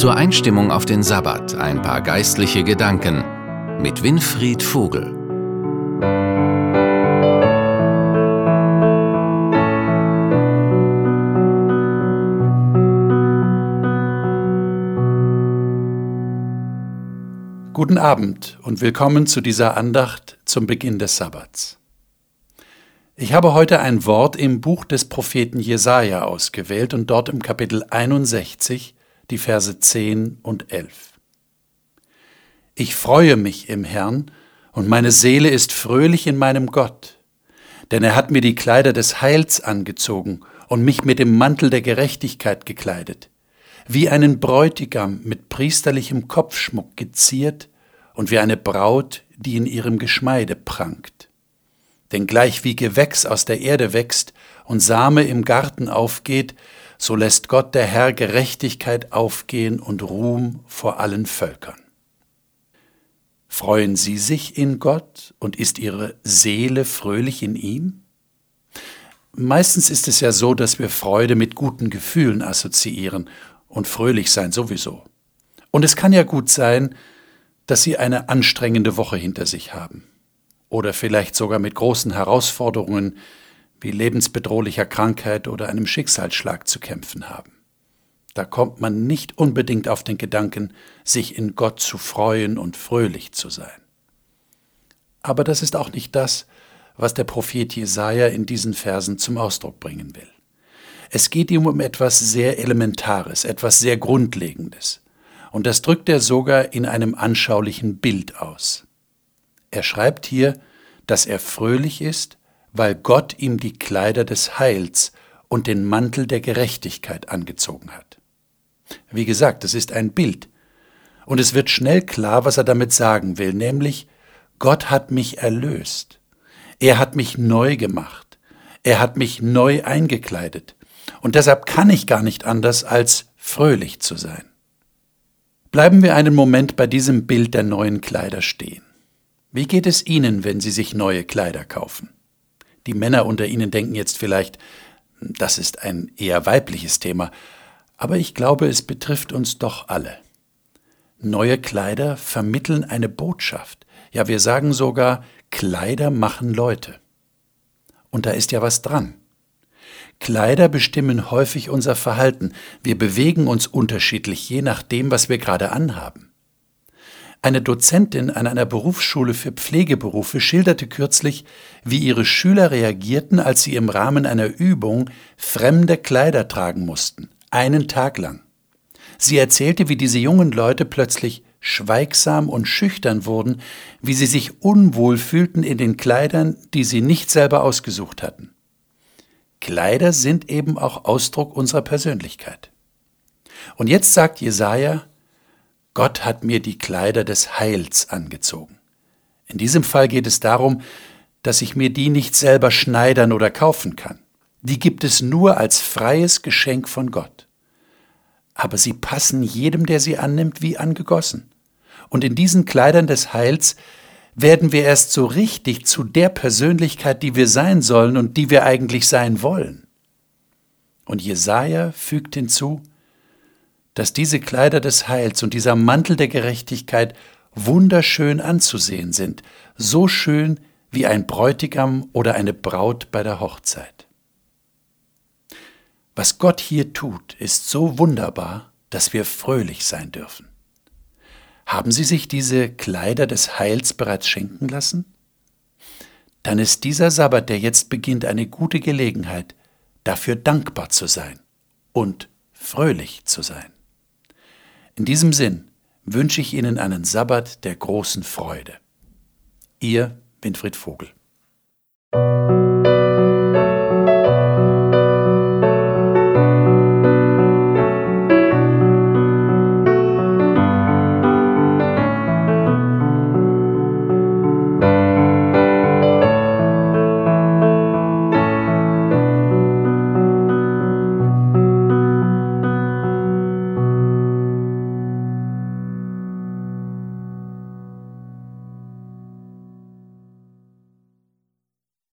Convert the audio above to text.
Zur Einstimmung auf den Sabbat ein paar geistliche Gedanken mit Winfried Vogel. Guten Abend und willkommen zu dieser Andacht zum Beginn des Sabbats. Ich habe heute ein Wort im Buch des Propheten Jesaja ausgewählt und dort im Kapitel 61 die Verse 10 und 11. Ich freue mich im Herrn und meine Seele ist fröhlich in meinem Gott, denn er hat mir die Kleider des Heils angezogen und mich mit dem Mantel der Gerechtigkeit gekleidet, wie einen Bräutigam mit priesterlichem Kopfschmuck geziert und wie eine Braut, die in ihrem Geschmeide prangt. Denn gleich wie Gewächs aus der Erde wächst und Same im Garten aufgeht, so lässt Gott der Herr Gerechtigkeit aufgehen und Ruhm vor allen Völkern. Freuen Sie sich in Gott und ist Ihre Seele fröhlich in ihm? Meistens ist es ja so, dass wir Freude mit guten Gefühlen assoziieren und fröhlich sein sowieso. Und es kann ja gut sein, dass Sie eine anstrengende Woche hinter sich haben oder vielleicht sogar mit großen Herausforderungen wie lebensbedrohlicher Krankheit oder einem Schicksalsschlag zu kämpfen haben. Da kommt man nicht unbedingt auf den Gedanken, sich in Gott zu freuen und fröhlich zu sein. Aber das ist auch nicht das, was der Prophet Jesaja in diesen Versen zum Ausdruck bringen will. Es geht ihm um etwas sehr Elementares, etwas sehr Grundlegendes. Und das drückt er sogar in einem anschaulichen Bild aus. Er schreibt hier, dass er fröhlich ist, weil Gott ihm die Kleider des Heils und den Mantel der Gerechtigkeit angezogen hat. Wie gesagt, es ist ein Bild. Und es wird schnell klar, was er damit sagen will, nämlich Gott hat mich erlöst. Er hat mich neu gemacht. Er hat mich neu eingekleidet. Und deshalb kann ich gar nicht anders, als fröhlich zu sein. Bleiben wir einen Moment bei diesem Bild der neuen Kleider stehen. Wie geht es Ihnen, wenn Sie sich neue Kleider kaufen? Die Männer unter Ihnen denken jetzt vielleicht, das ist ein eher weibliches Thema, aber ich glaube, es betrifft uns doch alle. Neue Kleider vermitteln eine Botschaft. Ja, wir sagen sogar, Kleider machen Leute. Und da ist ja was dran. Kleider bestimmen häufig unser Verhalten. Wir bewegen uns unterschiedlich, je nachdem, was wir gerade anhaben. Eine Dozentin an einer Berufsschule für Pflegeberufe schilderte kürzlich, wie ihre Schüler reagierten, als sie im Rahmen einer Übung fremde Kleider tragen mussten, einen Tag lang. Sie erzählte, wie diese jungen Leute plötzlich schweigsam und schüchtern wurden, wie sie sich unwohl fühlten in den Kleidern, die sie nicht selber ausgesucht hatten. Kleider sind eben auch Ausdruck unserer Persönlichkeit. Und jetzt sagt Jesaja, Gott hat mir die Kleider des Heils angezogen. In diesem Fall geht es darum, dass ich mir die nicht selber schneidern oder kaufen kann. Die gibt es nur als freies Geschenk von Gott. Aber sie passen jedem, der sie annimmt, wie angegossen. Und in diesen Kleidern des Heils werden wir erst so richtig zu der Persönlichkeit, die wir sein sollen und die wir eigentlich sein wollen. Und Jesaja fügt hinzu, dass diese Kleider des Heils und dieser Mantel der Gerechtigkeit wunderschön anzusehen sind, so schön wie ein Bräutigam oder eine Braut bei der Hochzeit. Was Gott hier tut, ist so wunderbar, dass wir fröhlich sein dürfen. Haben Sie sich diese Kleider des Heils bereits schenken lassen? Dann ist dieser Sabbat, der jetzt beginnt, eine gute Gelegenheit, dafür dankbar zu sein und fröhlich zu sein. In diesem Sinn wünsche ich Ihnen einen Sabbat der großen Freude. Ihr Winfried Vogel.